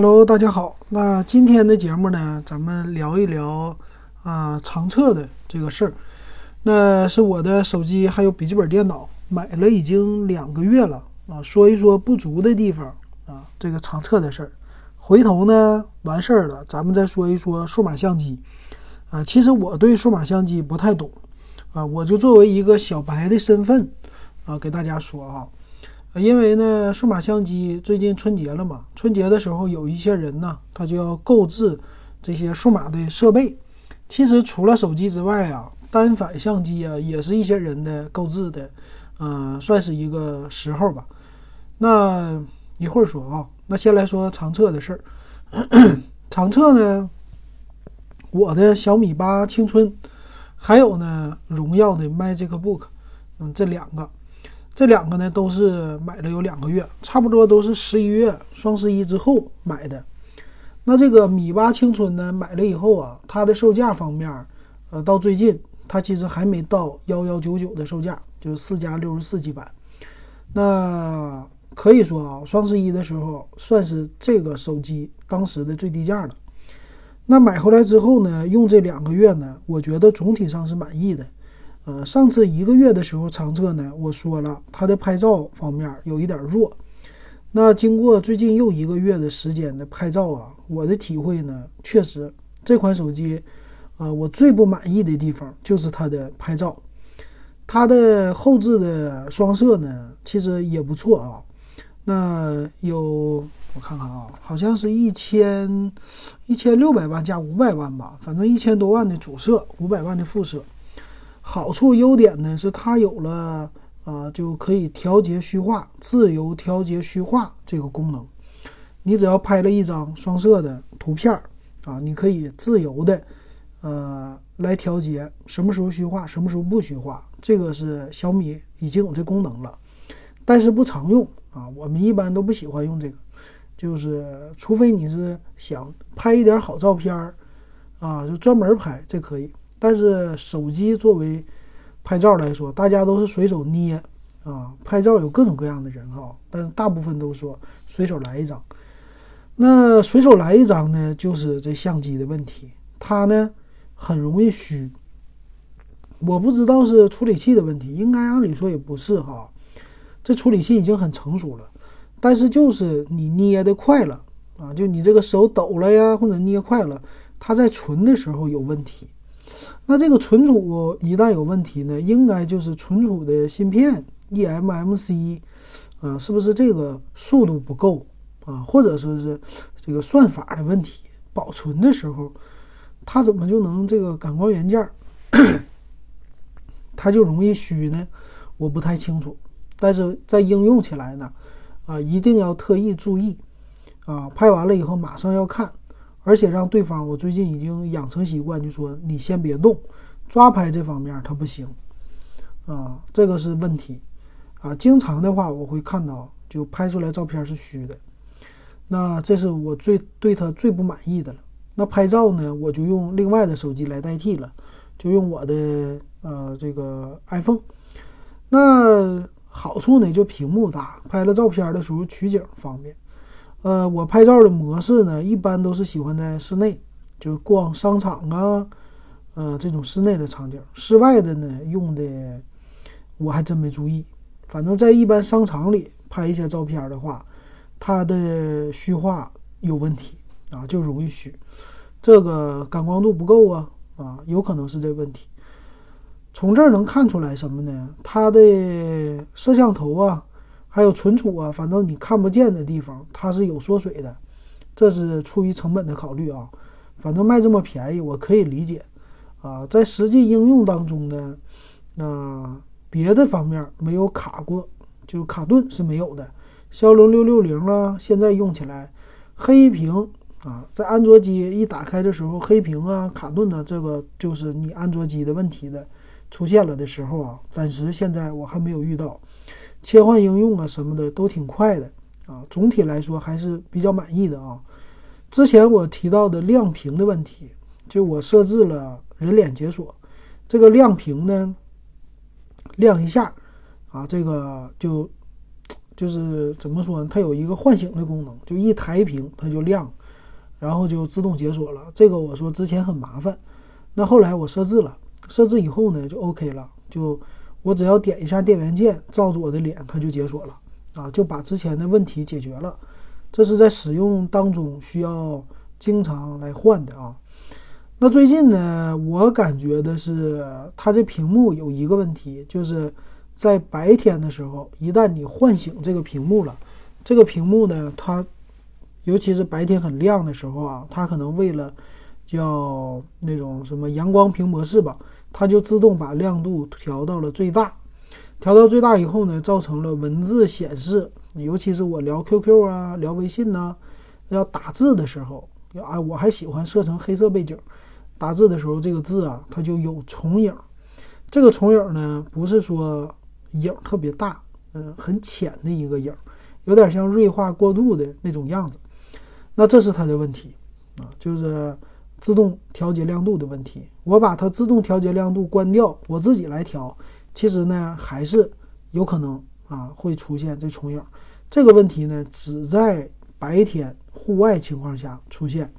Hello，大家好。那今天的节目呢，咱们聊一聊啊长测的这个事儿。那是我的手机还有笔记本电脑买了已经两个月了啊，说一说不足的地方啊，这个长测的事儿。回头呢完事儿了，咱们再说一说数码相机啊。其实我对数码相机不太懂啊，我就作为一个小白的身份啊，给大家说啊。因为呢，数码相机最近春节了嘛，春节的时候有一些人呢，他就要购置这些数码的设备。其实除了手机之外啊，单反相机啊，也是一些人的购置的，嗯，算是一个时候吧。那一会儿说啊，那先来说长测的事儿。长测呢，我的小米八青春，还有呢，荣耀的 Magic Book，嗯，这两个。这两个呢都是买了有两个月，差不多都是十一月双十一之后买的。那这个米八青春呢，买了以后啊，它的售价方面，呃，到最近它其实还没到幺幺九九的售价，就是四加六十四 G 版。那可以说啊，双十一的时候算是这个手机当时的最低价了。那买回来之后呢，用这两个月呢，我觉得总体上是满意的。呃，上次一个月的时候长测呢，我说了它的拍照方面有一点弱。那经过最近又一个月的时间的拍照啊，我的体会呢，确实这款手机，啊，我最不满意的地方就是它的拍照。它的后置的双摄呢，其实也不错啊。那有我看看啊，好像是一千一千六百万加五百万吧，反正一千多万的主摄，五百万的副摄。好处优点呢是它有了啊，就可以调节虚化，自由调节虚化这个功能。你只要拍了一张双摄的图片啊，你可以自由的呃来调节什么时候虚化，什么时候不虚化。这个是小米已经有这功能了，但是不常用啊。我们一般都不喜欢用这个，就是除非你是想拍一点好照片啊，就专门拍这可以。但是手机作为拍照来说，大家都是随手捏啊。拍照有各种各样的人哈，但是大部分都说随手来一张。那随手来一张呢，就是这相机的问题，它呢很容易虚。我不知道是处理器的问题，应该按理说也不是哈。这处理器已经很成熟了，但是就是你捏的快了啊，就你这个手抖了呀，或者捏快了，它在存的时候有问题。那这个存储一旦有问题呢，应该就是存储的芯片 eMMC，啊，是不是这个速度不够啊？或者说是这个算法的问题？保存的时候，它怎么就能这个感光元件它就容易虚呢？我不太清楚。但是在应用起来呢，啊，一定要特意注意啊，拍完了以后马上要看。而且让对方，我最近已经养成习惯，就说你先别动，抓拍这方面他不行，啊，这个是问题，啊，经常的话我会看到就拍出来照片是虚的，那这是我最对他最不满意的了。那拍照呢，我就用另外的手机来代替了，就用我的呃这个 iPhone。那好处呢，就屏幕大，拍了照片的时候取景方便。呃，我拍照的模式呢，一般都是喜欢在室内，就逛商场啊，呃，这种室内的场景。室外的呢，用的我还真没注意。反正在一般商场里拍一些照片的话，它的虚化有问题啊，就容易虚。这个感光度不够啊，啊，有可能是这问题。从这儿能看出来什么呢？它的摄像头啊。还有存储啊，反正你看不见的地方，它是有缩水的，这是出于成本的考虑啊。反正卖这么便宜，我可以理解啊。在实际应用当中呢，那别的方面没有卡过，就卡顿是没有的。骁龙六六零啊，现在用起来黑屏啊，在安卓机一打开的时候黑屏啊，卡顿呢，这个就是你安卓机的问题的出现了的时候啊。暂时现在我还没有遇到。切换应用啊什么的都挺快的啊，总体来说还是比较满意的啊。之前我提到的亮屏的问题，就我设置了人脸解锁，这个亮屏呢亮一下啊，这个就就是怎么说呢？它有一个唤醒的功能，就一抬屏它就亮，然后就自动解锁了。这个我说之前很麻烦，那后来我设置了，设置以后呢就 OK 了，就我只要点一下电源键，照着我的脸它就解锁了啊，就把之前的问题解决了。这是在使用当中需要经常来换的啊。那最近呢，我感觉的是它这屏幕有一个问题，就是在白天的时候，一旦你唤醒这个屏幕了，这个屏幕呢，它尤其是白天很亮的时候啊，它可能为了叫那种什么阳光屏模式吧，它就自动把亮度调到了最大。调到最大以后呢，造成了文字显示，尤其是我聊 QQ 啊、聊微信呐，要打字的时候，啊，我还喜欢设成黑色背景。打字的时候，这个字啊，它就有重影。这个重影呢，不是说影特别大，嗯，很浅的一个影，有点像锐化过度的那种样子。那这是它的问题啊，就是自动调节亮度的问题。我把它自动调节亮度关掉，我自己来调，其实呢，还是有可能啊会出现这重影。这个问题呢，只在白天户外情况下出现，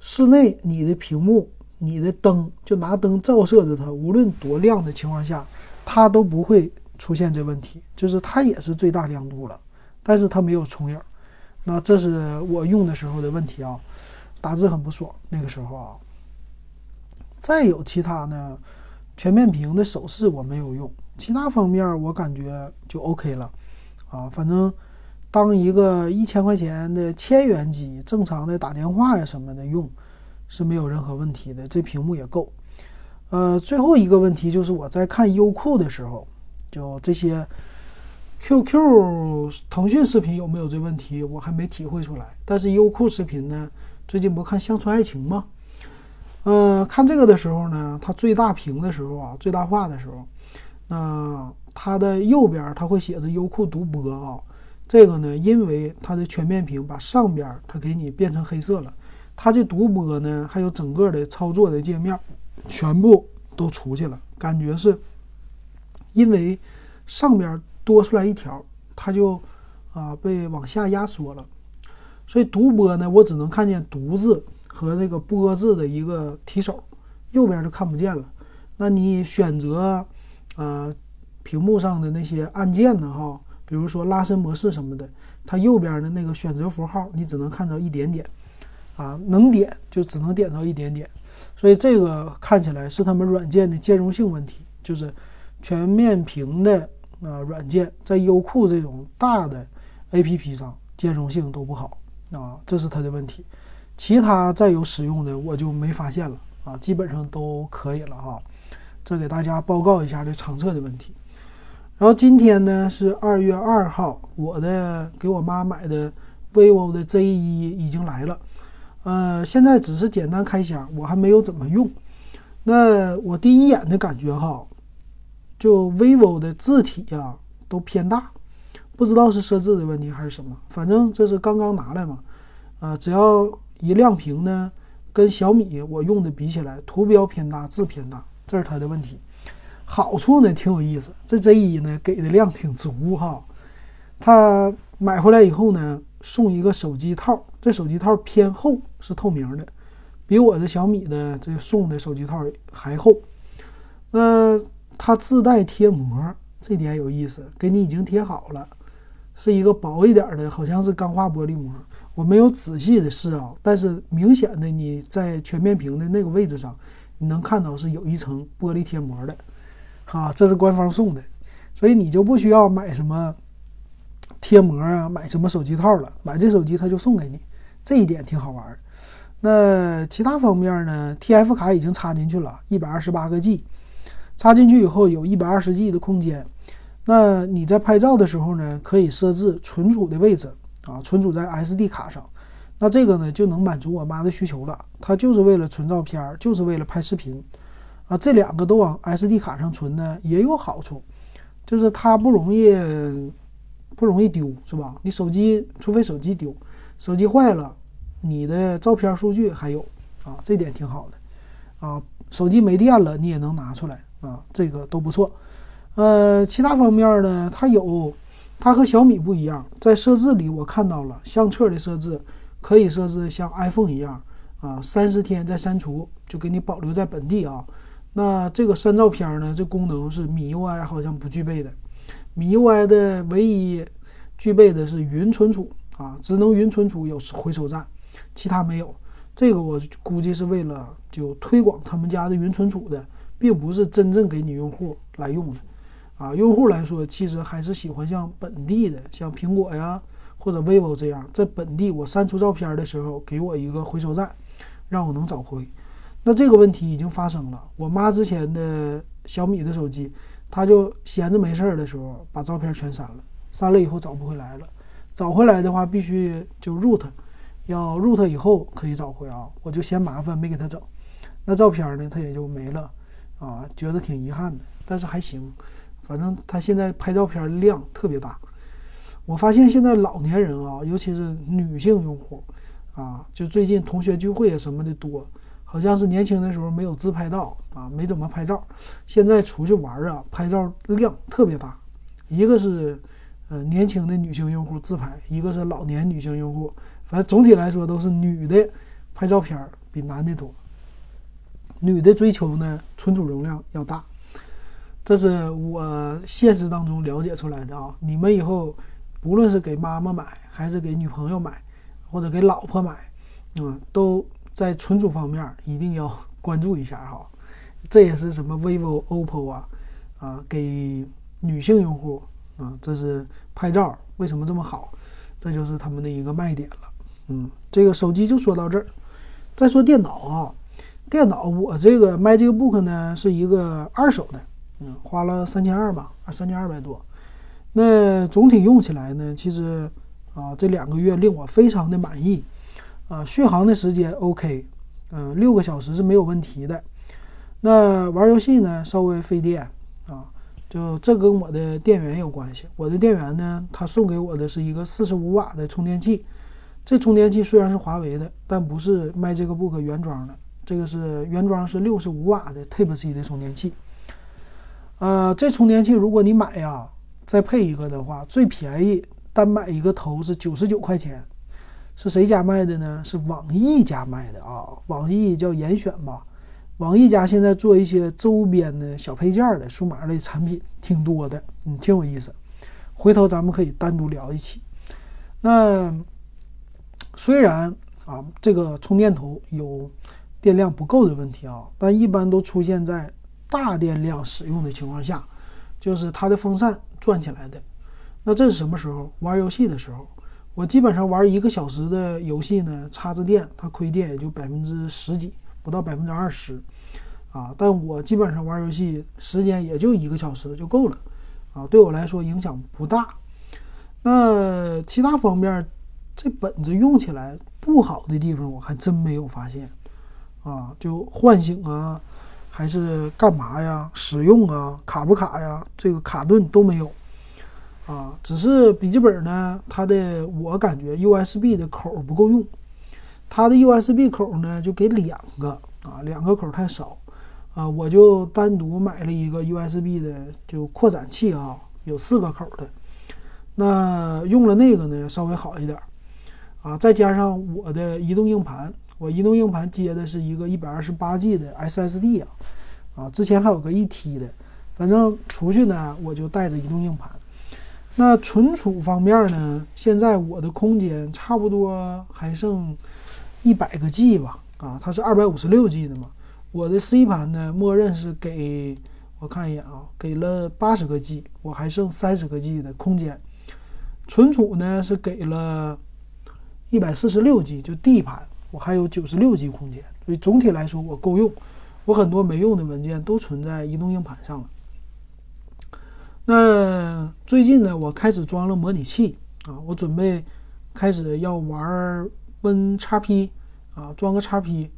室内你的屏幕。你的灯就拿灯照射着它，无论多亮的情况下，它都不会出现这问题。就是它也是最大亮度了，但是它没有重影。那这是我用的时候的问题啊，打字很不爽那个时候啊。再有其他呢，全面屏的手势我没有用，其他方面我感觉就 OK 了啊。反正当一个一千块钱的千元机，正常的打电话呀什么的用。是没有任何问题的，这屏幕也够。呃，最后一个问题就是我在看优酷的时候，就这些 QQ、腾讯视频有没有这问题，我还没体会出来。但是优酷视频呢，最近不看《乡村爱情》吗？呃，看这个的时候呢，它最大屏的时候啊，最大化的时候，那它的右边它会写着优酷独播啊。这个呢，因为它的全面屏把上边它给你变成黑色了。它这独播呢，还有整个的操作的界面，全部都出去了。感觉是，因为上边多出来一条，它就啊被往下压缩了。所以独播呢，我只能看见“独”字和这个“播”字的一个提手，右边就看不见了。那你选择啊屏幕上的那些按键呢？哈，比如说拉伸模式什么的，它右边的那个选择符号，你只能看到一点点。啊，能点就只能点到一点点，所以这个看起来是他们软件的兼容性问题，就是全面屏的啊软件在优酷这种大的 APP 上兼容性都不好啊，这是它的问题。其他再有使用的我就没发现了啊，基本上都可以了哈。这给大家报告一下这长测的问题。然后今天呢是二月二号，我的给我妈买的 vivo 的 Z1 已经来了。呃，现在只是简单开箱，我还没有怎么用。那我第一眼的感觉哈，就 vivo 的字体呀都偏大，不知道是设置的问题还是什么。反正这是刚刚拿来嘛，啊，只要一亮屏呢，跟小米我用的比起来，图标偏大，字偏大，这是它的问题。好处呢挺有意思，这 Z1 呢给的量挺足哈。它买回来以后呢。送一个手机套，这手机套偏厚，是透明的，比我的小米的这送的手机套还厚。那它自带贴膜，这点有意思，给你已经贴好了，是一个薄一点的，好像是钢化玻璃膜。我没有仔细的试啊，但是明显的你在全面屏的那个位置上，你能看到是有一层玻璃贴膜的，哈，这是官方送的，所以你就不需要买什么。贴膜啊，买什么手机套了？买这手机他就送给你，这一点挺好玩。那其他方面呢？TF 卡已经插进去了，一百二十八个 G，插进去以后有一百二十 G 的空间。那你在拍照的时候呢，可以设置存储的位置啊，存储在 SD 卡上。那这个呢就能满足我妈的需求了，她就是为了存照片，就是为了拍视频啊。这两个都往 SD 卡上存呢，也有好处，就是它不容易。不容易丢，是吧？你手机除非手机丢，手机坏了，你的照片数据还有啊，这点挺好的啊。手机没电了，你也能拿出来啊，这个都不错。呃，其他方面呢，它有它和小米不一样，在设置里我看到了相册的设置可以设置像 iPhone 一样啊，三十天再删除，就给你保留在本地啊。那这个删照片呢，这功能是米 UI 好像不具备的。米 UI 的唯一具备的是云存储啊，只能云存储有回收站，其他没有。这个我估计是为了就推广他们家的云存储的，并不是真正给你用户来用的。啊，用户来说，其实还是喜欢像本地的，像苹果呀或者 vivo 这样，在本地我删除照片的时候，给我一个回收站，让我能找回。那这个问题已经发生了。我妈之前的小米的手机，她就闲着没事儿的时候，把照片全删了，删了以后找不回来了。找回来的话，必须就 root，要 root 以后可以找回啊。我就嫌麻烦，没给她整。那照片呢，她也就没了啊，觉得挺遗憾的，但是还行。反正他现在拍照片量特别大，我发现现在老年人啊，尤其是女性用户，啊，就最近同学聚会啊什么的多，好像是年轻的时候没有自拍到啊，没怎么拍照，现在出去玩啊，拍照量特别大。一个是呃年轻的女性用户自拍，一个是老年女性用户，反正总体来说都是女的拍照片比男的多。女的追求呢，存储容量要大。这是我现实当中了解出来的啊！你们以后不论是给妈妈买，还是给女朋友买，或者给老婆买，嗯，都在存储方面一定要 关注一下哈。这也是什么 vivo、oppo 啊，啊，给女性用户啊，这是拍照为什么这么好？这就是他们的一个卖点了。嗯，这个手机就说到这儿，再说电脑啊，电脑我这个 MacBook 呢是一个二手的。嗯，花了三千二吧，啊，三千二百多。那总体用起来呢，其实啊，这两个月令我非常的满意。啊，续航的时间 OK，嗯，六个小时是没有问题的。那玩游戏呢，稍微费电啊，就这跟我的电源有关系。我的电源呢，他送给我的是一个四十五瓦的充电器。这充电器虽然是华为的，但不是卖这个 book 原装的。这个是原装是六十五瓦的 Type C 的充电器。呃，这充电器如果你买呀，再配一个的话，最便宜单买一个头是九十九块钱。是谁家卖的呢？是网易家卖的啊，网易叫严选吧。网易家现在做一些周边的小配件的数码类产品挺多的，嗯，挺有意思。回头咱们可以单独聊一起。那虽然啊，这个充电头有电量不够的问题啊，但一般都出现在。大电量使用的情况下，就是它的风扇转起来的。那这是什么时候？玩游戏的时候。我基本上玩一个小时的游戏呢，插着电，它亏电也就百分之十几，不到百分之二十啊。但我基本上玩游戏时间也就一个小时就够了啊，对我来说影响不大。那其他方面，这本子用起来不好的地方，我还真没有发现啊，就唤醒啊。还是干嘛呀？使用啊，卡不卡呀？这个卡顿都没有啊。只是笔记本呢，它的我感觉 USB 的口不够用，它的 USB 口呢就给两个啊，两个口太少啊。我就单独买了一个 USB 的就扩展器啊，有四个口的。那用了那个呢，稍微好一点啊。再加上我的移动硬盘。我移动硬盘接的是一个一百二十八 G 的 SSD 啊，啊，之前还有个一 T 的，反正出去呢我就带着移动硬盘。那存储方面呢，现在我的空间差不多还剩一百个 G 吧，啊，它是二百五十六 G 的嘛。我的 C 盘呢，默认是给我看一眼啊，给了八十个 G，我还剩三十个 G 的空间。存储呢是给了一百四十六 G，就 D 盘。我还有九十六 G 空间，所以总体来说我够用。我很多没用的文件都存在移动硬盘上了。那最近呢，我开始装了模拟器啊，我准备开始要玩 Win 叉 P 啊，装个叉 P，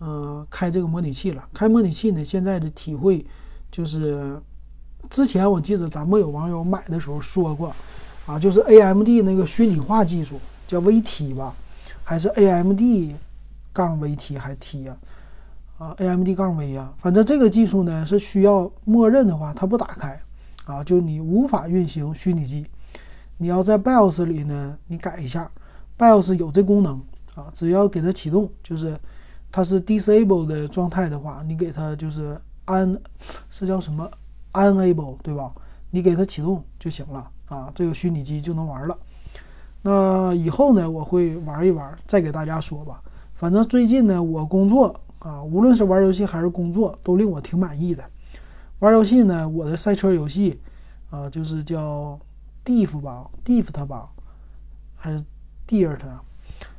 呃，开这个模拟器了。开模拟器呢，现在的体会就是，之前我记得咱们有网友买的时候说过啊，就是 AMD 那个虚拟化技术叫 VT 吧。还是 AMD 杠 VT 还 T 呀？啊，AMD 杠 V 呀，反正这个技术呢是需要默认的话，它不打开啊，就你无法运行虚拟机。你要在 BIOS 里呢，你改一下，BIOS 有这功能啊，只要给它启动，就是它是 disable 的状态的话，你给它就是 un 是叫什么 unable 对吧？你给它启动就行了啊，这个虚拟机就能玩了。那以后呢，我会玩一玩，再给大家说吧。反正最近呢，我工作啊，无论是玩游戏还是工作，都令我挺满意的。玩游戏呢，我的赛车游戏啊，就是叫 Diff 吧，Diff 吧，还是 Dirt，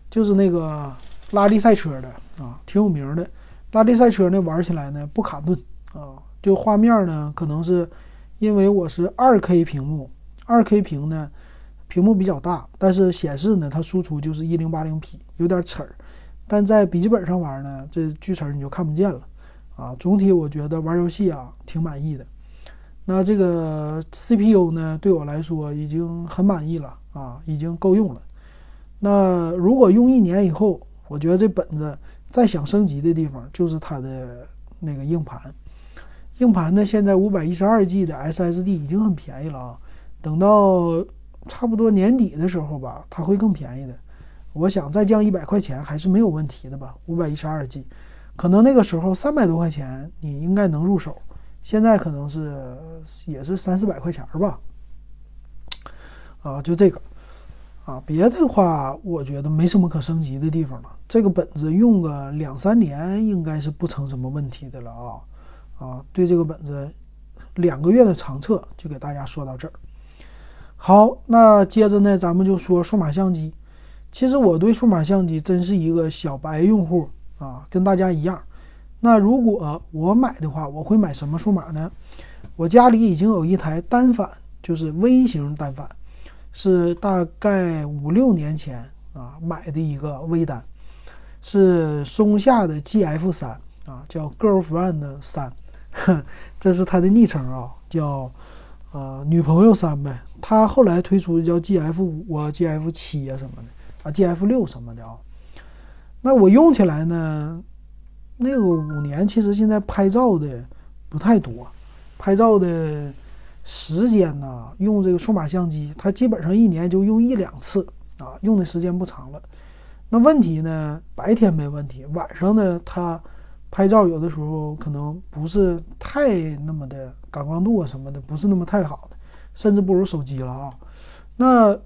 就是那个拉力赛车的啊，挺有名的。拉力赛车呢，玩起来呢不卡顿啊，就画面呢，可能是因为我是二 K 屏幕，二 K 屏呢。屏幕比较大，但是显示呢，它输出就是一零八零 P，有点齿儿。但在笔记本上玩呢，这锯齿儿你就看不见了啊。总体我觉得玩游戏啊挺满意的。那这个 CPU 呢，对我来说已经很满意了啊，已经够用了。那如果用一年以后，我觉得这本子再想升级的地方就是它的那个硬盘。硬盘呢，现在五百一十二 G 的 SSD 已经很便宜了啊，等到。差不多年底的时候吧，它会更便宜的。我想再降一百块钱还是没有问题的吧。五百一十二 G，可能那个时候三百多块钱你应该能入手。现在可能是也是三四百块钱吧。啊，就这个啊，别的话我觉得没什么可升级的地方了。这个本子用个两三年应该是不成什么问题的了啊啊，对这个本子两个月的长测就给大家说到这儿。好，那接着呢，咱们就说数码相机。其实我对数码相机真是一个小白用户啊，跟大家一样。那如果我买的话，我会买什么数码呢？我家里已经有一台单反，就是微型单反，是大概五六年前啊买的一个微单，是松下的 GF 三啊，叫 Girlfriend 三，这是它的昵称啊，叫呃女朋友三呗。它后来推出的叫 G F 五啊、G F 七啊什么的啊，G F 六什么的啊。那我用起来呢，那个五年其实现在拍照的不太多，拍照的时间呢，用这个数码相机，它基本上一年就用一两次啊，用的时间不长了。那问题呢，白天没问题，晚上呢，它拍照有的时候可能不是太那么的感光度啊什么的，不是那么太好的。甚至不如手机了啊！那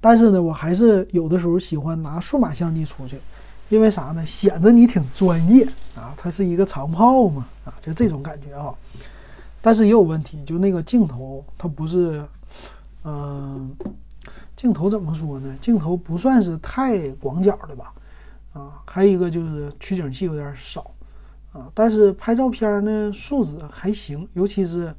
但是呢，我还是有的时候喜欢拿数码相机出去，因为啥呢？显得你挺专业啊！它是一个长炮嘛啊，就这种感觉啊。但是也有问题，就那个镜头它不是，嗯，镜头怎么说呢？镜头不算是太广角的吧？啊，还有一个就是取景器有点少啊。但是拍照片呢，素质还行，尤其是。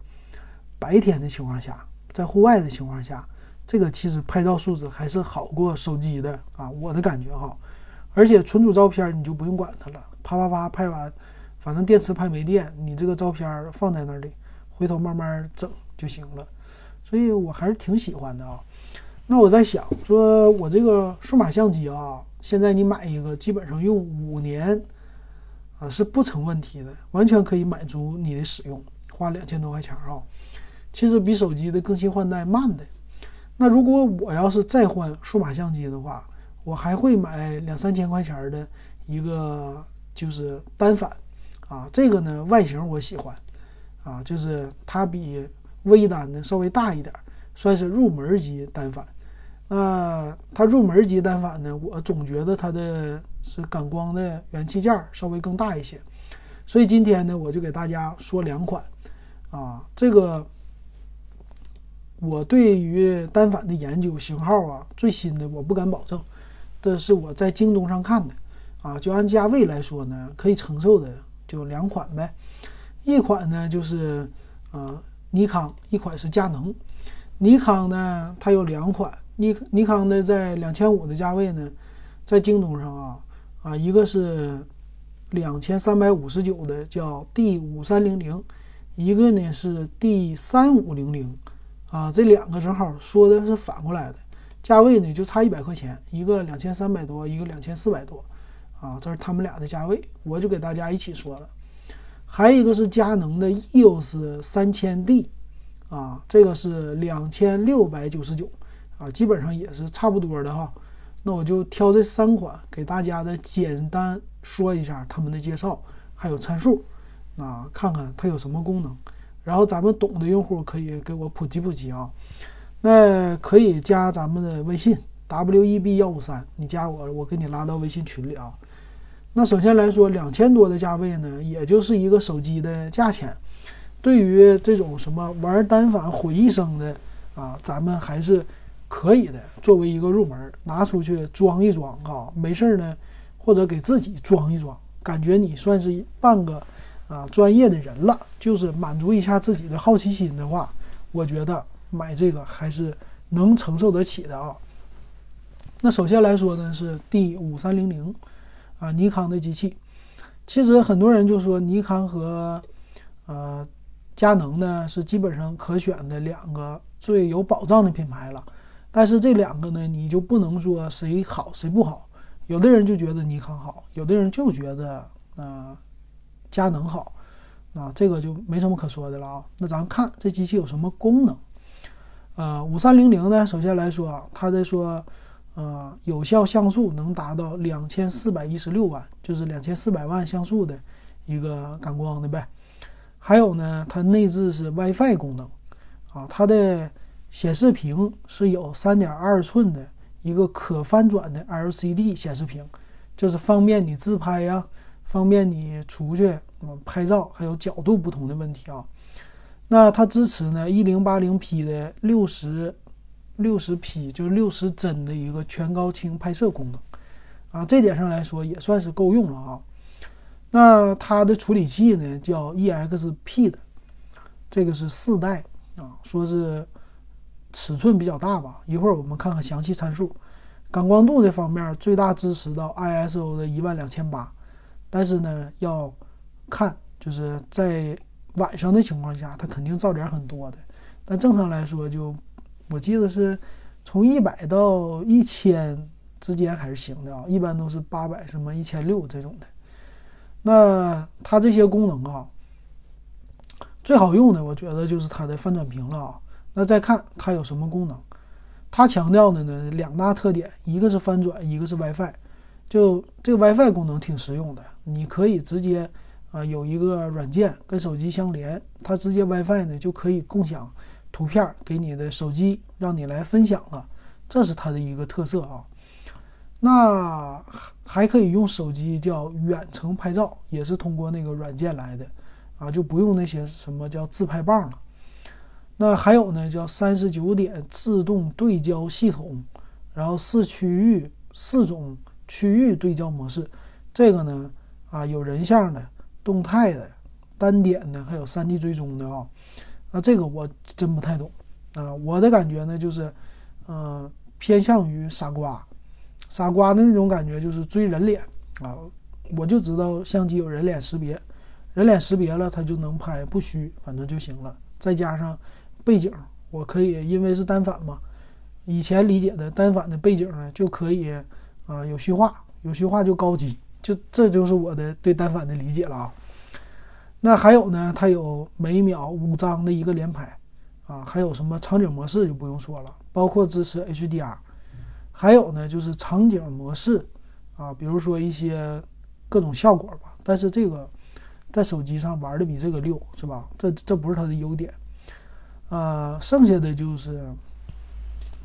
白天的情况下，在户外的情况下，这个其实拍照素质还是好过手机的啊，我的感觉哈。而且存储照片你就不用管它了，啪啪啪拍完，反正电池拍没电，你这个照片放在那里，回头慢慢整就行了。所以我还是挺喜欢的啊。那我在想，说我这个数码相机啊，现在你买一个，基本上用五年啊是不成问题的，完全可以满足你的使用，花两千多块钱啊。其实比手机的更新换代慢的，那如果我要是再换数码相机的话，我还会买两三千块钱的一个就是单反，啊，这个呢外形我喜欢，啊，就是它比微单的稍微大一点，算是入门级单反。那它入门级单反呢，我总觉得它的是感光的元器件稍微更大一些，所以今天呢，我就给大家说两款，啊，这个。我对于单反的研究型号啊，最新的我不敢保证，这是我在京东上看的，啊，就按价位来说呢，可以承受的就两款呗，一款呢就是啊尼康，一款是佳能。尼康呢它有两款，尼尼康的在两千五的价位呢，在京东上啊啊一个是两千三百五十九的叫 D 五三零零，一个呢是 D 三五零零。啊，这两个正好说的是反过来的，价位呢就差一百块钱，一个两千三百多，一个两千四百多，啊，这是他们俩的价位，我就给大家一起说了。还有一个是佳能的 EOS 三千 D，啊，这个是两千六百九十九啊，基本上也是差不多的哈。那我就挑这三款给大家的简单说一下他们的介绍，还有参数，啊，看看它有什么功能。然后咱们懂的用户可以给我普及普及啊。那可以加咱们的微信 w e b 幺五三，你加我，我给你拉到微信群里啊。那首先来说，两千多的价位呢，也就是一个手机的价钱。对于这种什么玩单反毁一生的啊，咱们还是可以的，作为一个入门，拿出去装一装啊，没事儿呢，或者给自己装一装，感觉你算是半个啊专业的人了，就是满足一下自己的好奇心的话，我觉得买这个还是能承受得起的啊。那首先来说呢，是 D 五三零零。啊，尼康的机器，其实很多人就说尼康和呃佳能呢是基本上可选的两个最有保障的品牌了。但是这两个呢，你就不能说谁好谁不好。有的人就觉得尼康好，有的人就觉得呃佳能好，啊，这个就没什么可说的了啊。那咱看这机器有什么功能？呃，五三零零呢，首先来说啊，它在说。呃，有效像素能达到两千四百一十六万，就是两千四百万像素的一个感光的呗。还有呢，它内置是 WiFi 功能，啊，它的显示屏是有三点二寸的一个可翻转的 LCD 显示屏，就是方便你自拍呀，方便你出去拍照，还有角度不同的问题啊。那它支持呢一零八零 P 的六十。六十 P 就是六十帧的一个全高清拍摄功能，啊，这点上来说也算是够用了啊。那它的处理器呢叫 EXP 的，这个是四代啊，说是尺寸比较大吧。一会儿我们看看详细参数。感光度这方面最大支持到 ISO 的一万两千八，但是呢要看就是在晚上的情况下，它肯定噪点很多的。但正常来说就。我记得是从一百到一千之间还是行的啊，一般都是八百什么一千六这种的。那它这些功能啊，最好用的我觉得就是它的翻转屏了啊。那再看它有什么功能，它强调的呢两大特点，一个是翻转，一个是 WiFi。就这个 WiFi 功能挺实用的，你可以直接啊有一个软件跟手机相连，它直接 WiFi 呢就可以共享。图片给你的手机，让你来分享了，这是它的一个特色啊。那还可以用手机叫远程拍照，也是通过那个软件来的啊，就不用那些什么叫自拍棒了。那还有呢，叫三十九点自动对焦系统，然后四区域四种区域对焦模式，这个呢啊有人像的、动态的、单点的，还有 3D 追踪的啊。那这个我真不太懂啊！我的感觉呢，就是，呃，偏向于傻瓜，傻瓜的那种感觉就是追人脸啊！我就知道相机有人脸识别，人脸识别了它就能拍不虚，反正就行了。再加上背景，我可以因为是单反嘛，以前理解的单反的背景呢就可以啊有虚化，有虚化就高级，就这就是我的对单反的理解了啊！那还有呢，它有每秒五张的一个连拍，啊，还有什么场景模式就不用说了，包括支持 HDR，还有呢就是场景模式，啊，比如说一些各种效果吧。但是这个在手机上玩的比这个溜，是吧？这这不是它的优点，啊，剩下的就是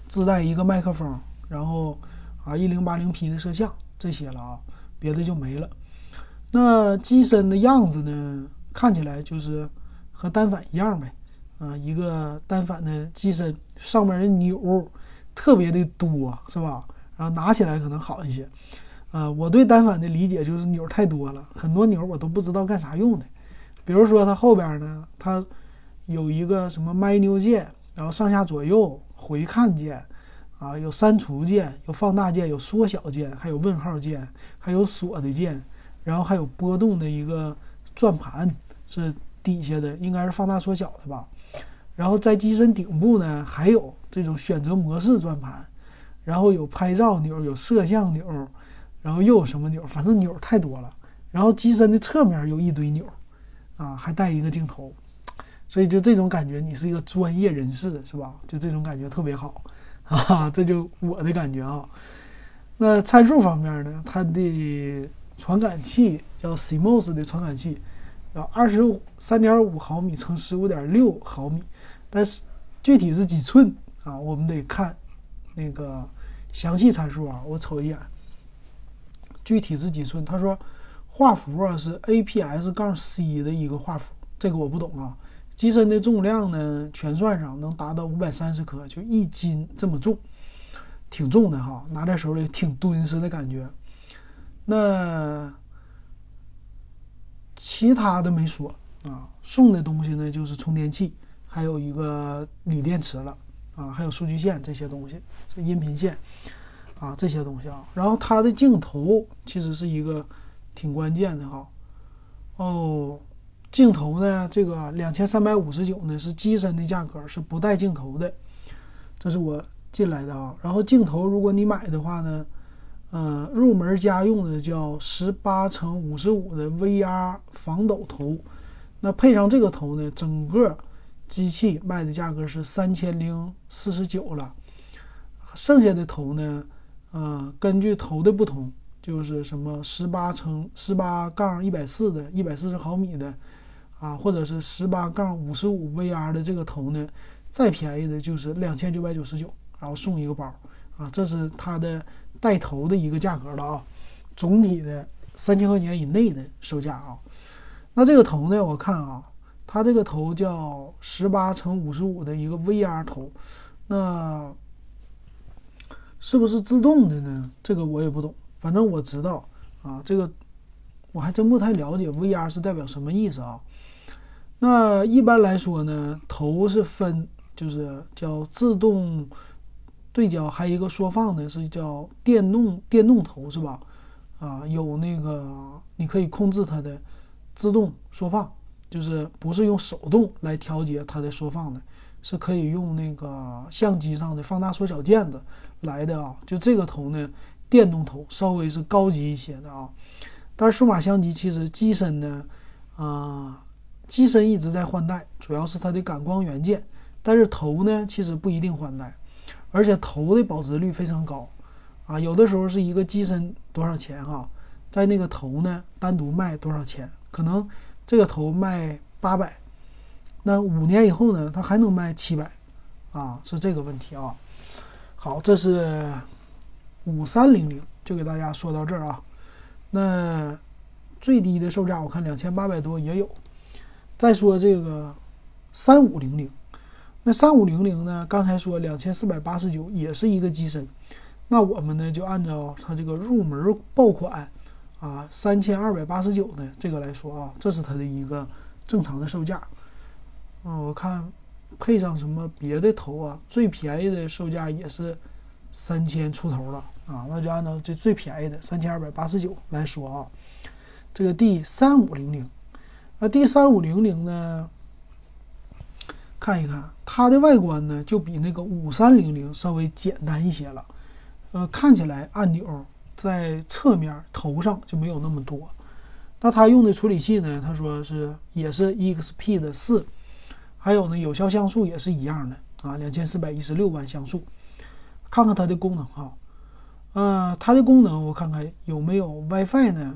自带一个麦克风，然后啊一零八零 P 的摄像这些了啊，别的就没了。那机身的样子呢？看起来就是和单反一样呗，啊，一个单反的机身上面的钮特别的多，是吧？然后拿起来可能好一些，啊，我对单反的理解就是钮太多了，很多钮我都不知道干啥用的。比如说它后边呢，它有一个什么 menu 键，然后上下左右回看键，啊，有删除键，有放大键，有缩小键，还有问号键，还有锁的键，然后还有波动的一个转盘。是底下的应该是放大缩小的吧，然后在机身顶部呢还有这种选择模式转盘，然后有拍照钮，有摄像钮，然后又有什么钮，反正钮太多了。然后机身的侧面有一堆钮，啊，还带一个镜头，所以就这种感觉，你是一个专业人士，是吧？就这种感觉特别好啊，这就我的感觉啊。那参数方面呢，它的传感器叫 CMOS 的传感器，要二十三点五毫米乘十五点六毫米，但是具体是几寸啊？我们得看那个详细参数啊。我瞅一眼，具体是几寸？他说画幅啊是 APS- 杠 C 的一个画幅，这个我不懂啊。机身的重量呢，全算上能达到五百三十克，就一斤这么重，挺重的哈，拿在手里挺敦实的感觉。那其他的没说啊，送的东西呢就是充电器，还有一个锂电池了啊，还有数据线这些东西，这音频线啊这些东西啊。然后它的镜头其实是一个挺关键的哈，哦。镜头呢？这个两千三百五十九呢是机身的价格，是不带镜头的。这是我进来的啊。然后镜头，如果你买的话呢，呃，入门家用的叫十八乘五十五的 VR 防抖头，那配上这个头呢，整个机器卖的价格是三千零四十九了。剩下的头呢，呃，根据头的不同，就是什么十八乘十八杠一百四的，一百四十毫米的。啊，或者是十八杠五十五 VR 的这个头呢，再便宜的就是两千九百九十九，然后送一个包，啊，这是它的带头的一个价格了啊，总体的三千块钱以内的售价啊。那这个头呢，我看啊，它这个头叫十八乘五十五的一个 VR 头，那是不是自动的呢？这个我也不懂，反正我知道啊，这个我还真不太了解 VR 是代表什么意思啊。那一般来说呢，头是分，就是叫自动对焦，还有一个缩放的是叫电动电动头，是吧？啊，有那个你可以控制它的自动缩放，就是不是用手动来调节它的缩放的，是可以用那个相机上的放大缩小键子来的啊。就这个头呢，电动头稍微是高级一些的啊。但是数码相机其实机身呢，啊。机身一直在换代，主要是它的感光元件，但是头呢，其实不一定换代，而且头的保值率非常高，啊，有的时候是一个机身多少钱哈，在那个头呢单独卖多少钱，可能这个头卖八百，那五年以后呢，它还能卖七百，啊，是这个问题啊。好，这是五三零零，就给大家说到这儿啊。那最低的售价我看两千八百多也有。再说这个三五零零，那三五零零呢？刚才说两千四百八十九也是一个机身，那我们呢就按照它这个入门爆款啊三千二百八十九的这个来说啊，这是它的一个正常的售价。嗯，我看配上什么别的头啊，最便宜的售价也是三千出头了啊，那就按照这最便宜的三千二百八十九来说啊，这个 D 三五零零。那 D 三五零零呢？看一看它的外观呢，就比那个五三零零稍微简单一些了。呃，看起来按钮在侧面头上就没有那么多。那它用的处理器呢？他说是也是 EXP 的四，还有呢有效像素也是一样的啊，两千四百一十六万像素。看看它的功能哈，呃，它的功能我看看有没有 WiFi 呢？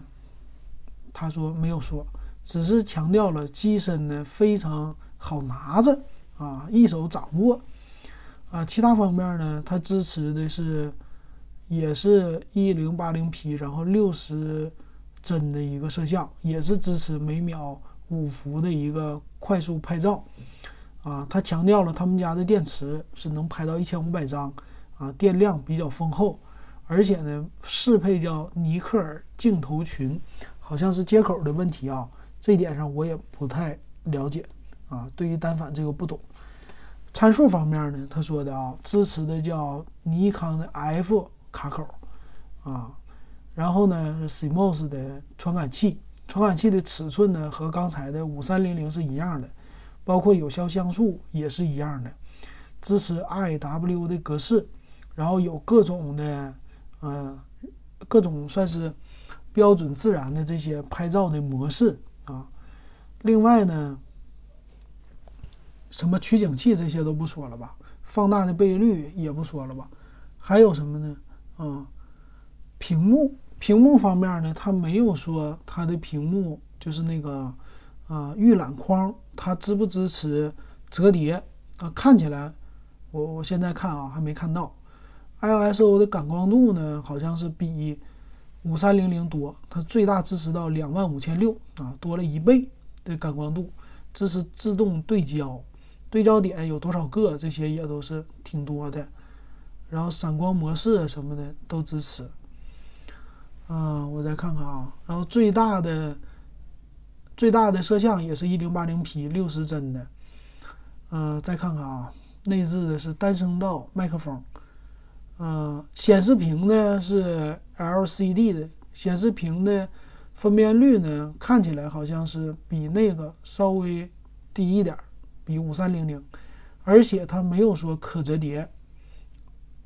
他说没有说。只是强调了机身呢非常好拿着啊，一手掌握啊。其他方面呢，它支持的是也是一零八零 P，然后六十帧的一个摄像，也是支持每秒五幅的一个快速拍照啊。它强调了他们家的电池是能拍到一千五百张啊，电量比较丰厚，而且呢适配叫尼克尔镜头群，好像是接口的问题啊。这一点上我也不太了解啊，对于单反这个不懂。参数方面呢，他说的啊，支持的叫尼康的 F 卡口啊，然后呢 CMOS 的传感器，传感器的尺寸呢和刚才的五三零零是一样的，包括有效像素也是一样的，支持 RAW 的格式，然后有各种的呃各种算是标准自然的这些拍照的模式。啊，另外呢，什么取景器这些都不说了吧，放大的倍率也不说了吧，还有什么呢？啊，屏幕，屏幕方面呢，它没有说它的屏幕就是那个啊预览框，它支不支持折叠啊？看起来，我我现在看啊还没看到。ISO 的感光度呢，好像是比五三零零多，它最大支持到两万五千六啊，多了一倍的感光度，支持自动对焦，对焦点有多少个，这些也都是挺多的。然后闪光模式什么的都支持。啊，我再看看啊，然后最大的最大的摄像也是一零八零 P 六十帧的。嗯，再看看啊，内置的是单声道麦克风。嗯，显示屏呢是 LCD 的，显示屏的分辨率呢看起来好像是比那个稍微低一点，比五三零零，而且它没有说可折叠，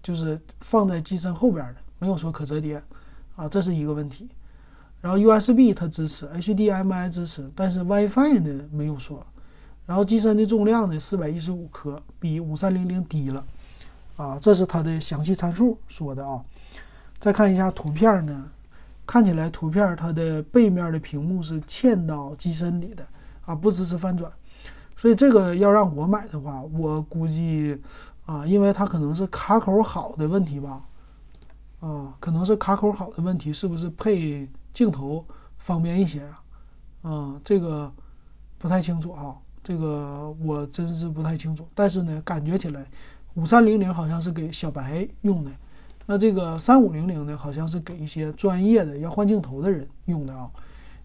就是放在机身后边的，没有说可折叠，啊，这是一个问题。然后 USB 它支持，HDMI 支持，但是 WiFi 呢没有说。然后机身的重量呢四百一十五克，比五三零零低了。啊，这是它的详细参数说的啊。再看一下图片呢，看起来图片它的背面的屏幕是嵌到机身里的啊，不支持翻转。所以这个要让我买的话，我估计啊，因为它可能是卡口好的问题吧，啊，可能是卡口好的问题，是不是配镜头方便一些啊？啊，这个不太清楚啊，这个我真是不太清楚。但是呢，感觉起来。五三零零好像是给小白用的，那这个三五零零呢，好像是给一些专业的要换镜头的人用的啊。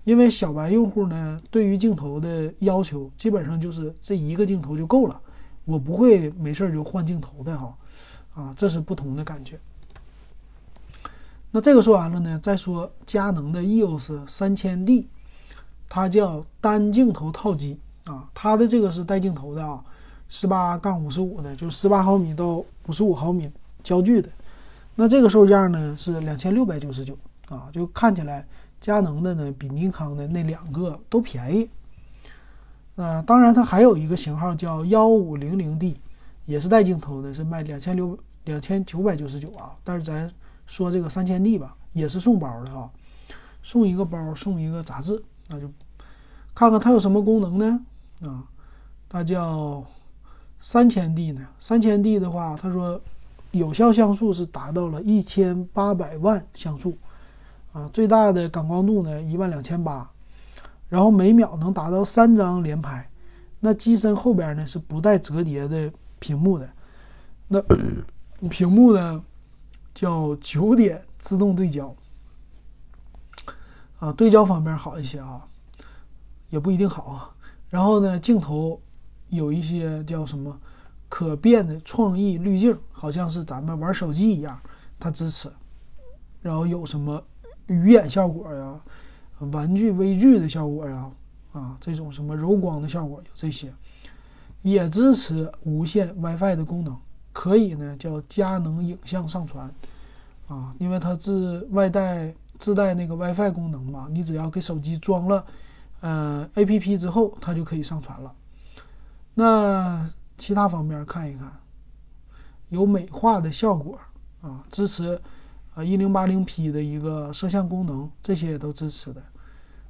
因为小白用户呢，对于镜头的要求基本上就是这一个镜头就够了，我不会没事就换镜头的哈。啊，这是不同的感觉。那这个说完了呢，再说佳能的 EOS 三千 D，它叫单镜头套机啊，它的这个是带镜头的啊。十八杠五十五的，就是十八毫米到五十五毫米焦距的，那这个售价呢是两千六百九十九啊，就看起来佳能的呢比尼康的那两个都便宜。啊，当然它还有一个型号叫幺五零零 D，也是带镜头的，是卖两千六两千九百九十九啊。但是咱说这个三千 D 吧，也是送包的哈，送一个包送一个杂志，那就看看它有什么功能呢？啊，它叫。三千 D 呢？三千 D 的话，他说有效像素是达到了一千八百万像素，啊，最大的感光度呢一万两千八，然后每秒能达到三张连拍。那机身后边呢是不带折叠的屏幕的，那 屏幕呢叫九点自动对焦，啊，对焦方面好一些啊，也不一定好啊。然后呢，镜头。有一些叫什么可变的创意滤镜，好像是咱们玩手机一样，它支持。然后有什么鱼眼效果呀、玩具微距的效果呀，啊，这种什么柔光的效果有这些，也支持无线 WiFi 的功能，可以呢叫佳能影像上传，啊，因为它自外带自带那个 WiFi 功能嘛，你只要给手机装了，呃，APP 之后，它就可以上传了。那其他方面看一看，有美化的效果啊，支持啊一零八零 P 的一个摄像功能，这些也都支持的。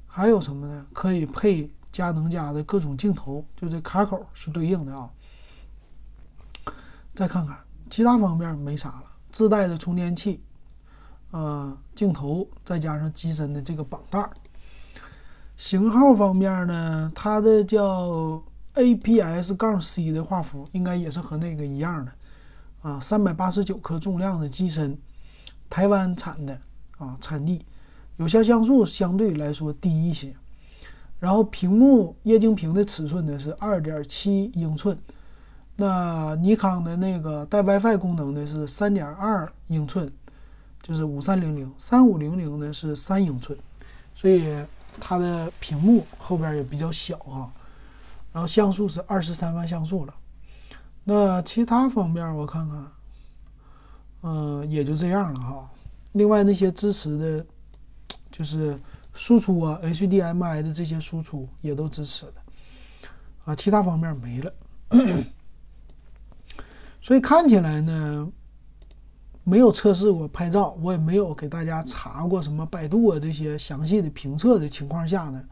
还有什么呢？可以配佳能家的各种镜头，就这卡口是对应的啊。再看看其他方面没啥了，自带的充电器，呃，镜头，再加上机身的这个绑带。型号方面呢，它的叫。APS- 杠 C 的画幅应该也是和那个一样的，啊，三百八十九克重量的机身，台湾产的啊，产地，有效像素相对来说低一些，然后屏幕液晶屏的尺寸呢是二点七英寸，那尼康的那个带 WiFi 功能的是三点二英寸，就是五三零零，三五零零呢是三英寸，所以它的屏幕后边也比较小啊。然后像素是二十三万像素了，那其他方面我看看，嗯，也就这样了哈。另外那些支持的，就是输出啊，HDMI 的这些输出也都支持的，啊，其他方面没了。所以看起来呢，没有测试过拍照，我也没有给大家查过什么百度啊这些详细的评测的情况下呢，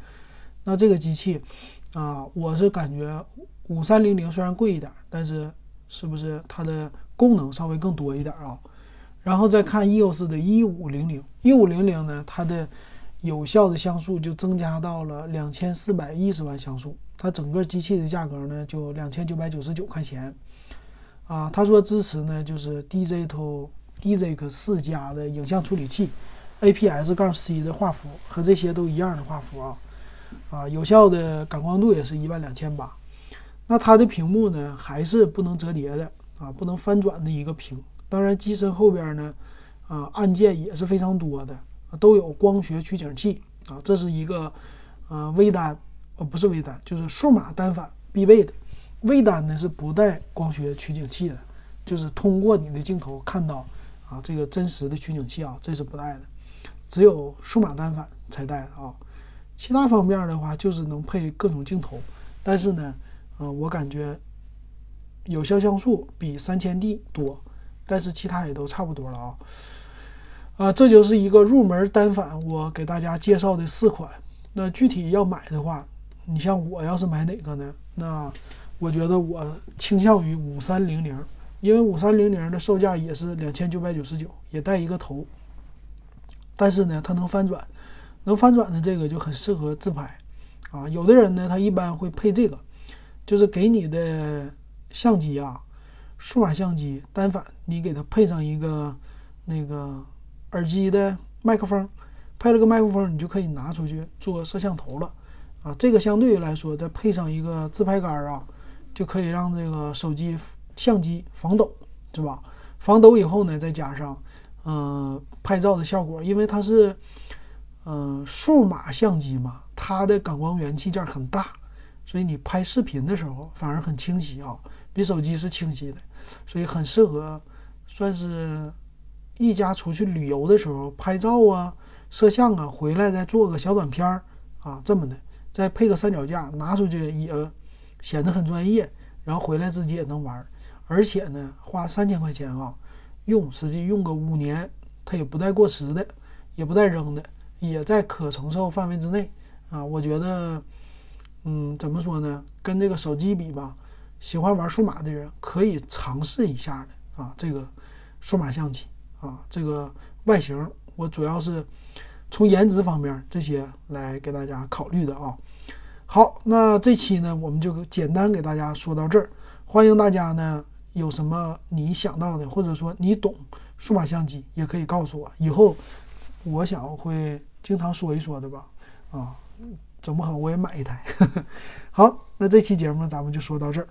那这个机器啊，我是感觉五三零零虽然贵一点，但是是不是它的功能稍微更多一点啊？然后再看 EOS 的一五零零，一五零零呢，它的有效的像素就增加到了两千四百一十万像素，它整个机器的价格呢就两千九百九十九块钱。啊，他说支持呢，就是 DZTO DZK 四加的影像处理器，APS 杠 C 的画幅和这些都一样的画幅啊，啊，有效的感光度也是一万两千八。那它的屏幕呢，还是不能折叠的啊，不能翻转的一个屏。当然，机身后边呢，啊，按键也是非常多的，都有光学取景器啊，这是一个啊微单，哦，不是微单，就是数码单反必备的。微单呢是不带光学取景器的，就是通过你的镜头看到啊这个真实的取景器啊，这是不带的，只有数码单反才带的啊。其他方面的话就是能配各种镜头，但是呢，呃，我感觉有效像素比三千 D 多，但是其他也都差不多了啊。啊，这就是一个入门单反，我给大家介绍的四款。那具体要买的话，你像我要是买哪个呢？那我觉得我倾向于五三零零，因为五三零零的售价也是两千九百九十九，也带一个头。但是呢，它能翻转，能翻转的这个就很适合自拍啊。有的人呢，他一般会配这个，就是给你的相机啊，数码相机单反，你给它配上一个那个耳机的麦克风，配了个麦克风，你就可以拿出去做摄像头了啊。这个相对来说，再配上一个自拍杆啊。就可以让这个手机相机防抖，是吧？防抖以后呢，再加上，嗯，拍照的效果，因为它是，嗯，数码相机嘛，它的感光元器件很大，所以你拍视频的时候反而很清晰啊，比手机是清晰的，所以很适合，算是一家出去旅游的时候拍照啊、摄像啊，回来再做个小短片儿啊，这么的，再配个三脚架，拿出去也。显得很专业，然后回来自己也能玩，而且呢，花三千块钱啊，用实际用个五年，它也不带过时的，也不带扔的，也在可承受范围之内啊。我觉得，嗯，怎么说呢？跟这个手机比吧，喜欢玩数码的人可以尝试一下的啊。这个数码相机啊，这个外形，我主要是从颜值方面这些来给大家考虑的啊。好，那这期呢，我们就简单给大家说到这儿。欢迎大家呢，有什么你想到的，或者说你懂数码相机，也可以告诉我。以后我想会经常说一说的吧。啊，整不好我也买一台。好，那这期节目咱们就说到这儿。